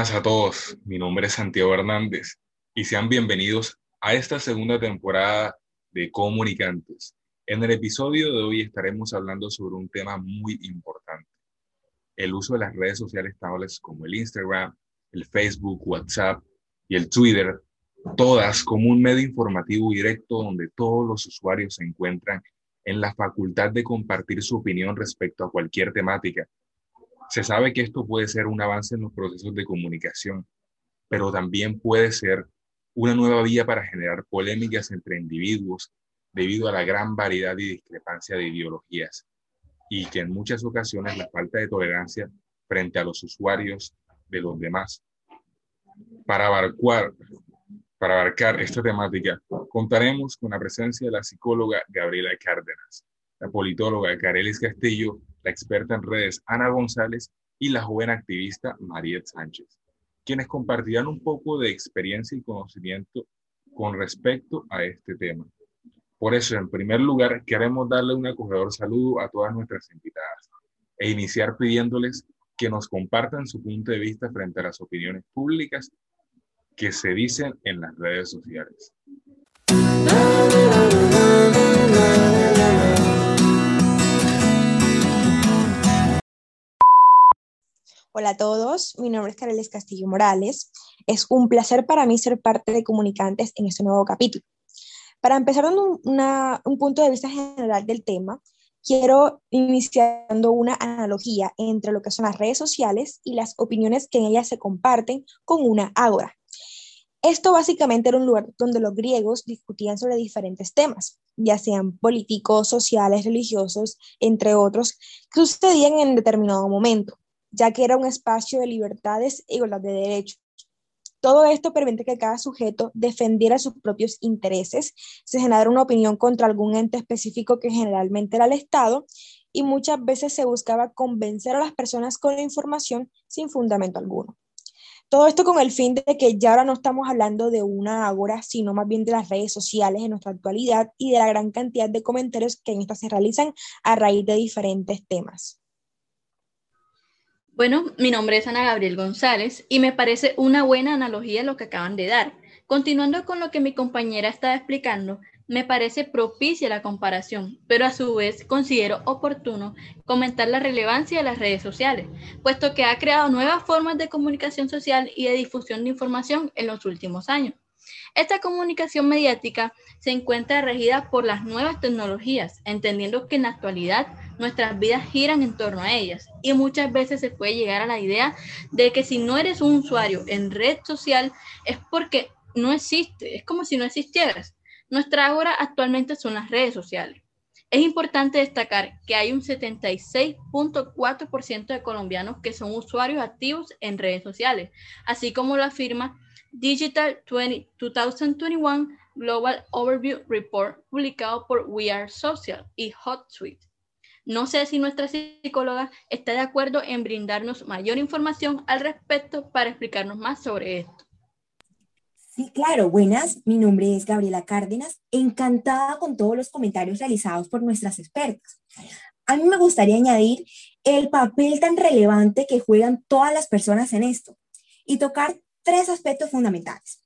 Buenas a todos, mi nombre es Santiago Hernández y sean bienvenidos a esta segunda temporada de Comunicantes. En el episodio de hoy estaremos hablando sobre un tema muy importante, el uso de las redes sociales tales como el Instagram, el Facebook, WhatsApp y el Twitter, todas como un medio informativo directo donde todos los usuarios se encuentran en la facultad de compartir su opinión respecto a cualquier temática. Se sabe que esto puede ser un avance en los procesos de comunicación, pero también puede ser una nueva vía para generar polémicas entre individuos debido a la gran variedad y discrepancia de ideologías y que en muchas ocasiones la falta de tolerancia frente a los usuarios de los demás. Para abarcar, para abarcar esta temática, contaremos con la presencia de la psicóloga Gabriela Cárdenas, la politóloga Carelis Castillo, la experta en redes Ana González y la joven activista Mariette Sánchez, quienes compartirán un poco de experiencia y conocimiento con respecto a este tema. Por eso, en primer lugar, queremos darle un acogedor saludo a todas nuestras invitadas e iniciar pidiéndoles que nos compartan su punto de vista frente a las opiniones públicas que se dicen en las redes sociales. Hola a todos, mi nombre es Careles Castillo Morales. Es un placer para mí ser parte de Comunicantes en este nuevo capítulo. Para empezar dando un punto de vista general del tema, quiero iniciando una analogía entre lo que son las redes sociales y las opiniones que en ellas se comparten con una ágora. Esto básicamente era un lugar donde los griegos discutían sobre diferentes temas, ya sean políticos, sociales, religiosos, entre otros, que sucedían en determinado momento ya que era un espacio de libertades e igualdad de derechos. Todo esto permite que cada sujeto defendiera sus propios intereses, se generara una opinión contra algún ente específico que generalmente era el Estado y muchas veces se buscaba convencer a las personas con la información sin fundamento alguno. Todo esto con el fin de que ya ahora no estamos hablando de una agora, sino más bien de las redes sociales en nuestra actualidad y de la gran cantidad de comentarios que en estas se realizan a raíz de diferentes temas. Bueno, mi nombre es Ana Gabriel González y me parece una buena analogía lo que acaban de dar. Continuando con lo que mi compañera estaba explicando, me parece propicia la comparación, pero a su vez considero oportuno comentar la relevancia de las redes sociales, puesto que ha creado nuevas formas de comunicación social y de difusión de información en los últimos años. Esta comunicación mediática se encuentra regida por las nuevas tecnologías, entendiendo que en la actualidad nuestras vidas giran en torno a ellas y muchas veces se puede llegar a la idea de que si no eres un usuario en red social es porque no existe, es como si no existieras. Nuestra ahora actualmente son las redes sociales. Es importante destacar que hay un 76.4% de colombianos que son usuarios activos en redes sociales, así como lo afirma Digital 2021 Global Overview Report publicado por We Are Social y HotSuite. No sé si nuestra psicóloga está de acuerdo en brindarnos mayor información al respecto para explicarnos más sobre esto. Sí, claro, buenas. Mi nombre es Gabriela Cárdenas, encantada con todos los comentarios realizados por nuestras expertas. A mí me gustaría añadir el papel tan relevante que juegan todas las personas en esto y tocar tres aspectos fundamentales.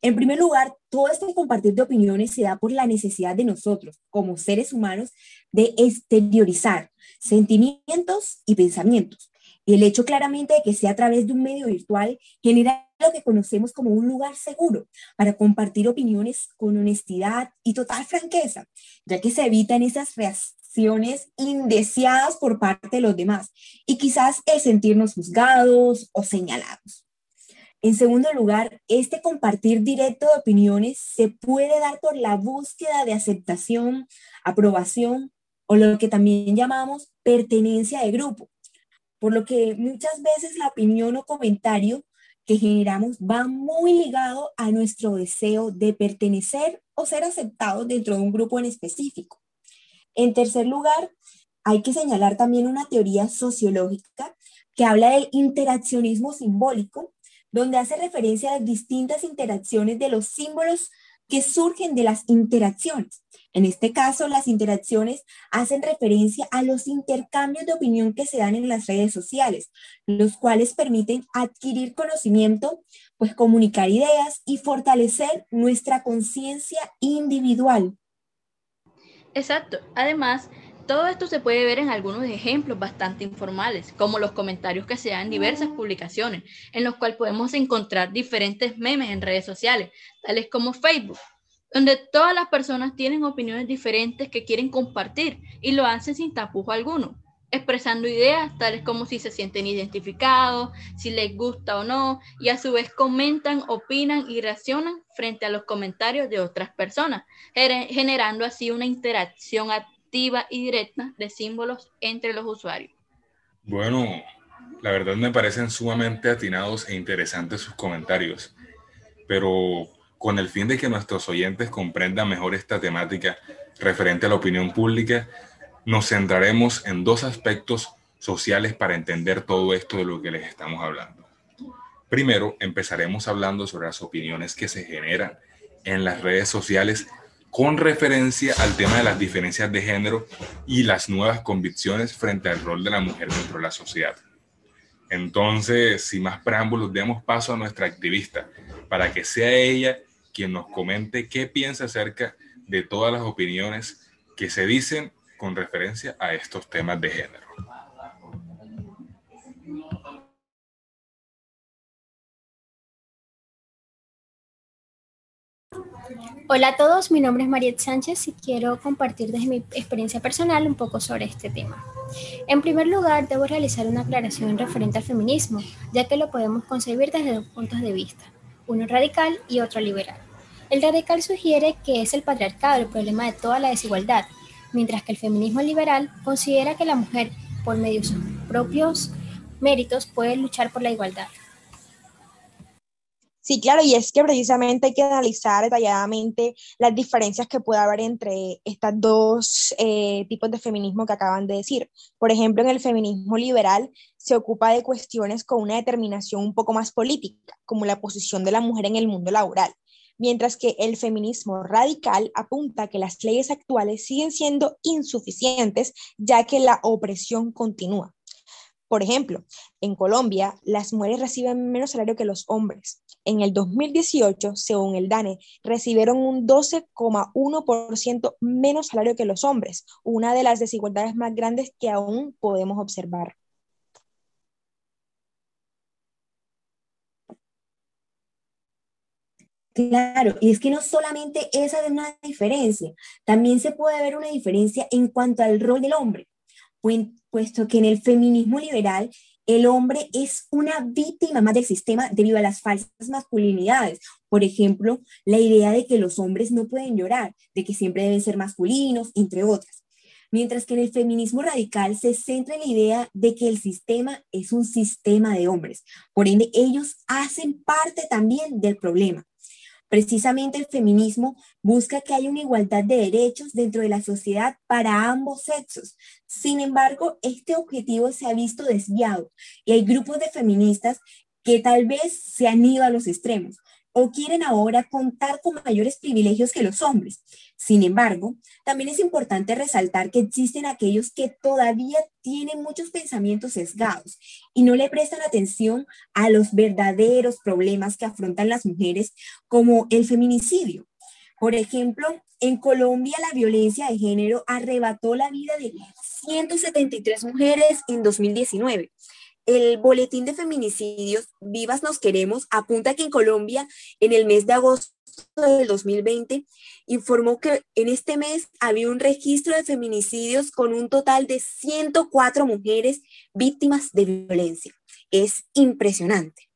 En primer lugar, todo este compartir de opiniones se da por la necesidad de nosotros, como seres humanos, de exteriorizar sentimientos y pensamientos. Y el hecho claramente de que sea a través de un medio virtual genera lo que conocemos como un lugar seguro para compartir opiniones con honestidad y total franqueza, ya que se evitan esas reacciones indeseadas por parte de los demás y quizás el sentirnos juzgados o señalados. En segundo lugar, este compartir directo de opiniones se puede dar por la búsqueda de aceptación, aprobación o lo que también llamamos pertenencia de grupo, por lo que muchas veces la opinión o comentario que generamos va muy ligado a nuestro deseo de pertenecer o ser aceptado dentro de un grupo en específico. En tercer lugar, hay que señalar también una teoría sociológica que habla del interaccionismo simbólico donde hace referencia a las distintas interacciones de los símbolos que surgen de las interacciones. En este caso, las interacciones hacen referencia a los intercambios de opinión que se dan en las redes sociales, los cuales permiten adquirir conocimiento, pues comunicar ideas y fortalecer nuestra conciencia individual. Exacto. Además, todo esto se puede ver en algunos ejemplos bastante informales, como los comentarios que se dan en diversas publicaciones, en los cuales podemos encontrar diferentes memes en redes sociales, tales como Facebook, donde todas las personas tienen opiniones diferentes que quieren compartir y lo hacen sin tapujo alguno, expresando ideas tales como si se sienten identificados, si les gusta o no, y a su vez comentan, opinan y reaccionan frente a los comentarios de otras personas, generando así una interacción y directa de símbolos entre los usuarios. Bueno, la verdad me parecen sumamente atinados e interesantes sus comentarios, pero con el fin de que nuestros oyentes comprendan mejor esta temática referente a la opinión pública, nos centraremos en dos aspectos sociales para entender todo esto de lo que les estamos hablando. Primero, empezaremos hablando sobre las opiniones que se generan en las redes sociales con referencia al tema de las diferencias de género y las nuevas convicciones frente al rol de la mujer dentro de la sociedad. Entonces, sin más preámbulos, demos paso a nuestra activista para que sea ella quien nos comente qué piensa acerca de todas las opiniones que se dicen con referencia a estos temas de género. Hola a todos, mi nombre es Mariette Sánchez y quiero compartir desde mi experiencia personal un poco sobre este tema. En primer lugar, debo realizar una aclaración referente al feminismo, ya que lo podemos concebir desde dos puntos de vista, uno radical y otro liberal. El radical sugiere que es el patriarcado el problema de toda la desigualdad, mientras que el feminismo liberal considera que la mujer, por medio de sus propios méritos, puede luchar por la igualdad. Sí, claro, y es que precisamente hay que analizar detalladamente las diferencias que puede haber entre estos dos eh, tipos de feminismo que acaban de decir. Por ejemplo, en el feminismo liberal se ocupa de cuestiones con una determinación un poco más política, como la posición de la mujer en el mundo laboral, mientras que el feminismo radical apunta a que las leyes actuales siguen siendo insuficientes ya que la opresión continúa. Por ejemplo, en Colombia, las mujeres reciben menos salario que los hombres. En el 2018, según el DANE, recibieron un 12,1% menos salario que los hombres, una de las desigualdades más grandes que aún podemos observar. Claro, y es que no solamente esa es una diferencia, también se puede ver una diferencia en cuanto al rol del hombre puesto que en el feminismo liberal el hombre es una víctima más del sistema debido a las falsas masculinidades. Por ejemplo, la idea de que los hombres no pueden llorar, de que siempre deben ser masculinos, entre otras. Mientras que en el feminismo radical se centra en la idea de que el sistema es un sistema de hombres. Por ende, ellos hacen parte también del problema. Precisamente el feminismo busca que haya una igualdad de derechos dentro de la sociedad para ambos sexos. Sin embargo, este objetivo se ha visto desviado y hay grupos de feministas que tal vez se han ido a los extremos o quieren ahora contar con mayores privilegios que los hombres. Sin embargo, también es importante resaltar que existen aquellos que todavía tienen muchos pensamientos sesgados y no le prestan atención a los verdaderos problemas que afrontan las mujeres, como el feminicidio. Por ejemplo, en Colombia la violencia de género arrebató la vida de 173 mujeres en 2019 el Boletín de Feminicidios Vivas Nos Queremos apunta que en Colombia, en el mes de agosto del 2020, informó que en este mes había un registro de feminicidios con un total de 104 mujeres víctimas de violencia. Es impresionante.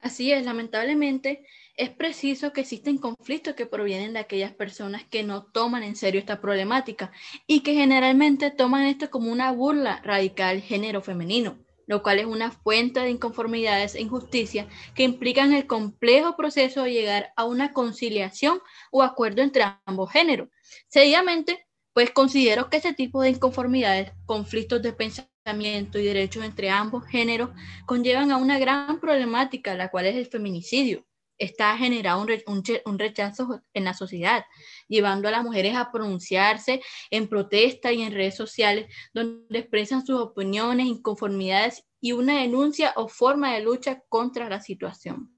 Así es, lamentablemente es preciso que existen conflictos que provienen de aquellas personas que no toman en serio esta problemática y que generalmente toman esto como una burla radical género femenino lo cual es una fuente de inconformidades e injusticia que implican el complejo proceso de llegar a una conciliación o acuerdo entre ambos géneros. Seguidamente, pues considero que este tipo de inconformidades, conflictos de pensamiento y derechos entre ambos géneros conllevan a una gran problemática, la cual es el feminicidio, esta ha generado un, rechazo en la sociedad, llevando a las mujeres a pronunciarse en protesta y en redes sociales, donde expresan sus opiniones, inconformidades y una denuncia o forma de lucha contra la situación.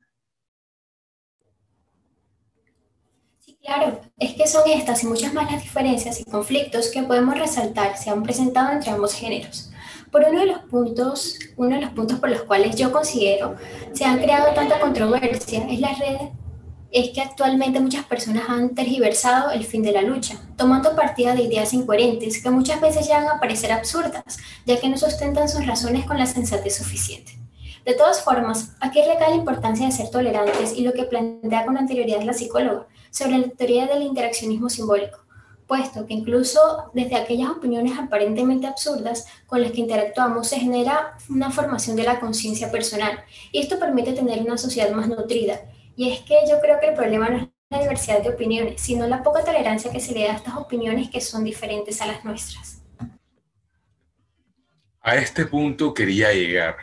Claro, es que son estas y muchas más las diferencias y conflictos que podemos resaltar se han presentado entre ambos géneros. Por uno de los puntos, uno de los puntos por los cuales yo considero se han creado tanta controversia es la red es que actualmente muchas personas han tergiversado el fin de la lucha, tomando partida de ideas incoherentes que muchas veces llegan a parecer absurdas, ya que no sustentan sus razones con la sensatez suficiente. De todas formas, aquí recae la importancia de ser tolerantes y lo que plantea con anterioridad la psicóloga sobre la teoría del interaccionismo simbólico, puesto que incluso desde aquellas opiniones aparentemente absurdas con las que interactuamos se genera una formación de la conciencia personal y esto permite tener una sociedad más nutrida. Y es que yo creo que el problema no es la diversidad de opiniones, sino la poca tolerancia que se le da a estas opiniones que son diferentes a las nuestras. A este punto quería llegar.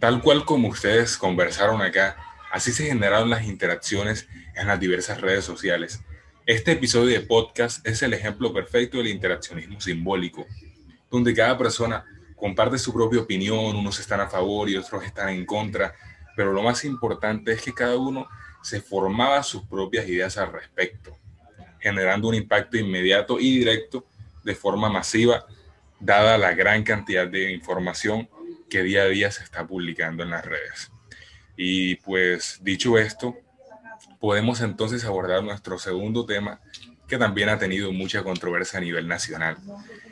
Tal cual como ustedes conversaron acá, así se generaron las interacciones en las diversas redes sociales este episodio de podcast es el ejemplo perfecto del interaccionismo simbólico, donde cada persona comparte su propia opinión, unos están a favor y otros están en contra, pero lo más importante es que cada uno se formaba sus propias ideas al respecto, generando un impacto inmediato y directo de forma masiva, dada la gran cantidad de información que día a día se está publicando en las redes. Y pues dicho esto, podemos entonces abordar nuestro segundo tema que también ha tenido mucha controversia a nivel nacional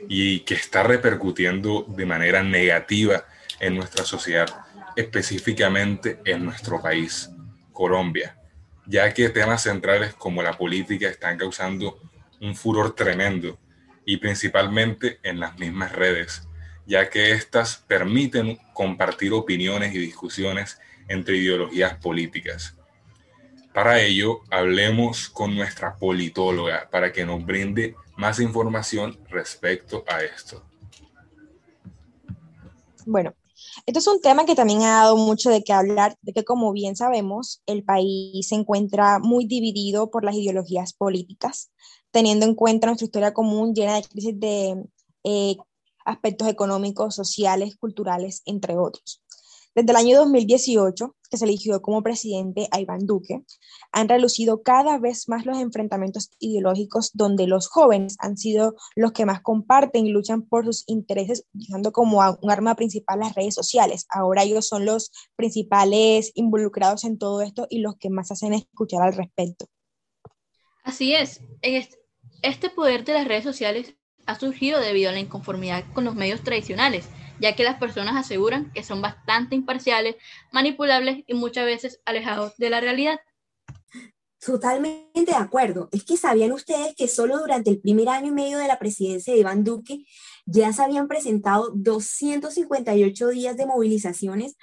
y que está repercutiendo de manera negativa en nuestra sociedad, específicamente en nuestro país, Colombia, ya que temas centrales como la política están causando un furor tremendo y principalmente en las mismas redes, ya que éstas permiten compartir opiniones y discusiones entre ideologías políticas. Para ello, hablemos con nuestra politóloga para que nos brinde más información respecto a esto. Bueno, esto es un tema que también ha dado mucho de qué hablar, de que como bien sabemos, el país se encuentra muy dividido por las ideologías políticas, teniendo en cuenta nuestra historia común llena de crisis de eh, aspectos económicos, sociales, culturales, entre otros. Desde el año 2018, que se eligió como presidente a Iván Duque, han relucido cada vez más los enfrentamientos ideológicos donde los jóvenes han sido los que más comparten y luchan por sus intereses, usando como un arma principal las redes sociales. Ahora ellos son los principales involucrados en todo esto y los que más hacen escuchar al respecto. Así es. Este poder de las redes sociales ha surgido debido a la inconformidad con los medios tradicionales ya que las personas aseguran que son bastante imparciales, manipulables y muchas veces alejados de la realidad. Totalmente de acuerdo. Es que sabían ustedes que solo durante el primer año y medio de la presidencia de Iván Duque ya se habían presentado 258 días de movilizaciones.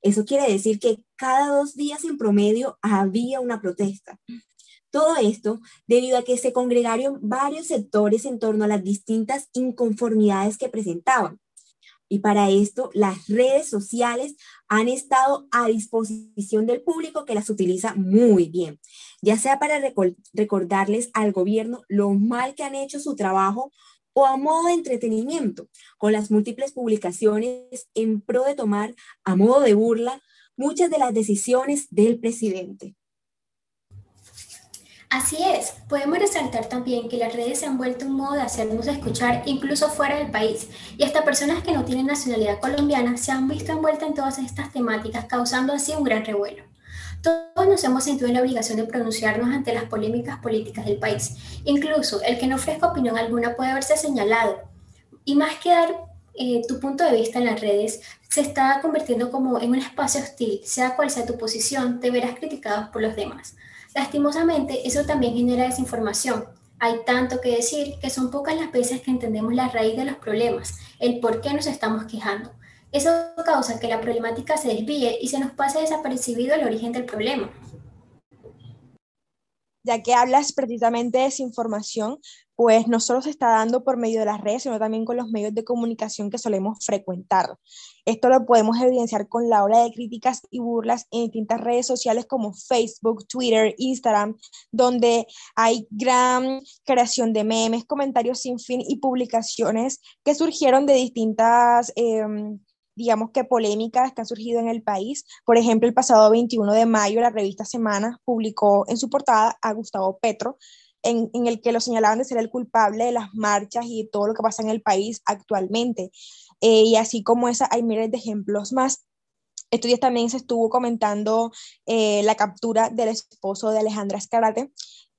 Eso quiere decir que cada dos días en promedio había una protesta. Todo esto debido a que se congregaron varios sectores en torno a las distintas inconformidades que presentaban. Y para esto, las redes sociales han estado a disposición del público que las utiliza muy bien, ya sea para recordarles al gobierno lo mal que han hecho su trabajo o a modo de entretenimiento, con las múltiples publicaciones en pro de tomar a modo de burla muchas de las decisiones del presidente. Así es, podemos resaltar también que las redes se han vuelto un modo de hacernos escuchar incluso fuera del país y hasta personas que no tienen nacionalidad colombiana se han visto envueltas en todas estas temáticas causando así un gran revuelo. Todos nos hemos sentido en la obligación de pronunciarnos ante las polémicas políticas del país. Incluso el que no ofrezca opinión alguna puede verse señalado. Y más que dar eh, tu punto de vista en las redes, se está convirtiendo como en un espacio hostil. Sea cual sea tu posición, te verás criticado por los demás. Lastimosamente, eso también genera desinformación. Hay tanto que decir que son pocas las veces que entendemos la raíz de los problemas, el por qué nos estamos quejando. Eso causa que la problemática se desvíe y se nos pase desapercibido el origen del problema. Ya que hablas precisamente de desinformación, pues no solo se está dando por medio de las redes, sino también con los medios de comunicación que solemos frecuentar. Esto lo podemos evidenciar con la ola de críticas y burlas en distintas redes sociales como Facebook, Twitter, Instagram, donde hay gran creación de memes, comentarios sin fin y publicaciones que surgieron de distintas... Em, digamos que polémicas que han surgido en el país. Por ejemplo, el pasado 21 de mayo, la revista Semana publicó en su portada a Gustavo Petro, en, el que lo señalaban de ser el culpable de las marchas y todo lo que pasa en el país actualmente. Eh, y así como esa, hay miles de ejemplos más. Estos también se estuvo comentando eh, la captura del esposo de Alejandra Escarate,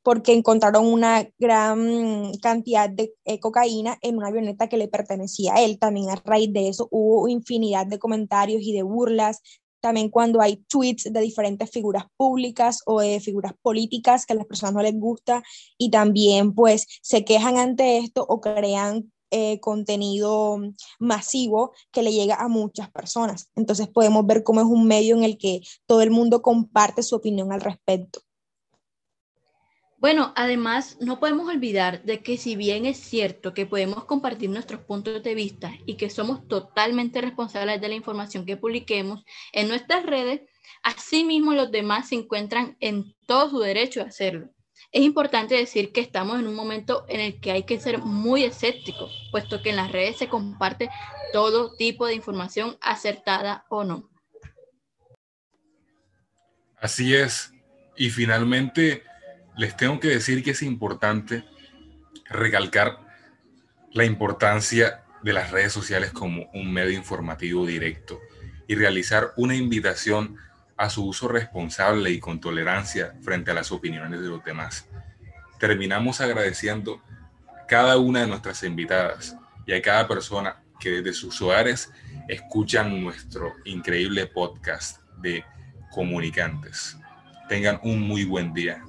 porque encontraron una gran cantidad de eh, cocaína en una avioneta que le pertenecía a él. También a raíz de eso hubo infinidad de comentarios y de burlas también cuando hay tweets de diferentes figuras públicas o de figuras políticas que a las personas no les gusta y también pues se quejan ante esto o crean eh, contenido masivo que le llega a muchas personas. Entonces podemos ver cómo es un medio en el que todo el mundo comparte su opinión al respecto. Bueno, además no podemos olvidar de que si bien es cierto que podemos compartir nuestros puntos de vista y que somos totalmente responsables de la información que publiquemos en nuestras redes, asimismo los demás se encuentran en todo su derecho a hacerlo. Es importante decir que estamos en un momento en el que hay que ser muy escéptico, puesto que en las redes se comparte todo tipo de información acertada o no. Así es. Y finalmente les tengo que decir que es importante recalcar la importancia de las redes sociales como un medio informativo directo y realizar una invitación a su uso responsable y con tolerancia frente a las opiniones de los demás. Terminamos agradeciendo cada una de nuestras invitadas y a cada persona que desde sus hogares escuchan nuestro increíble podcast de comunicantes. Tengan un muy buen día.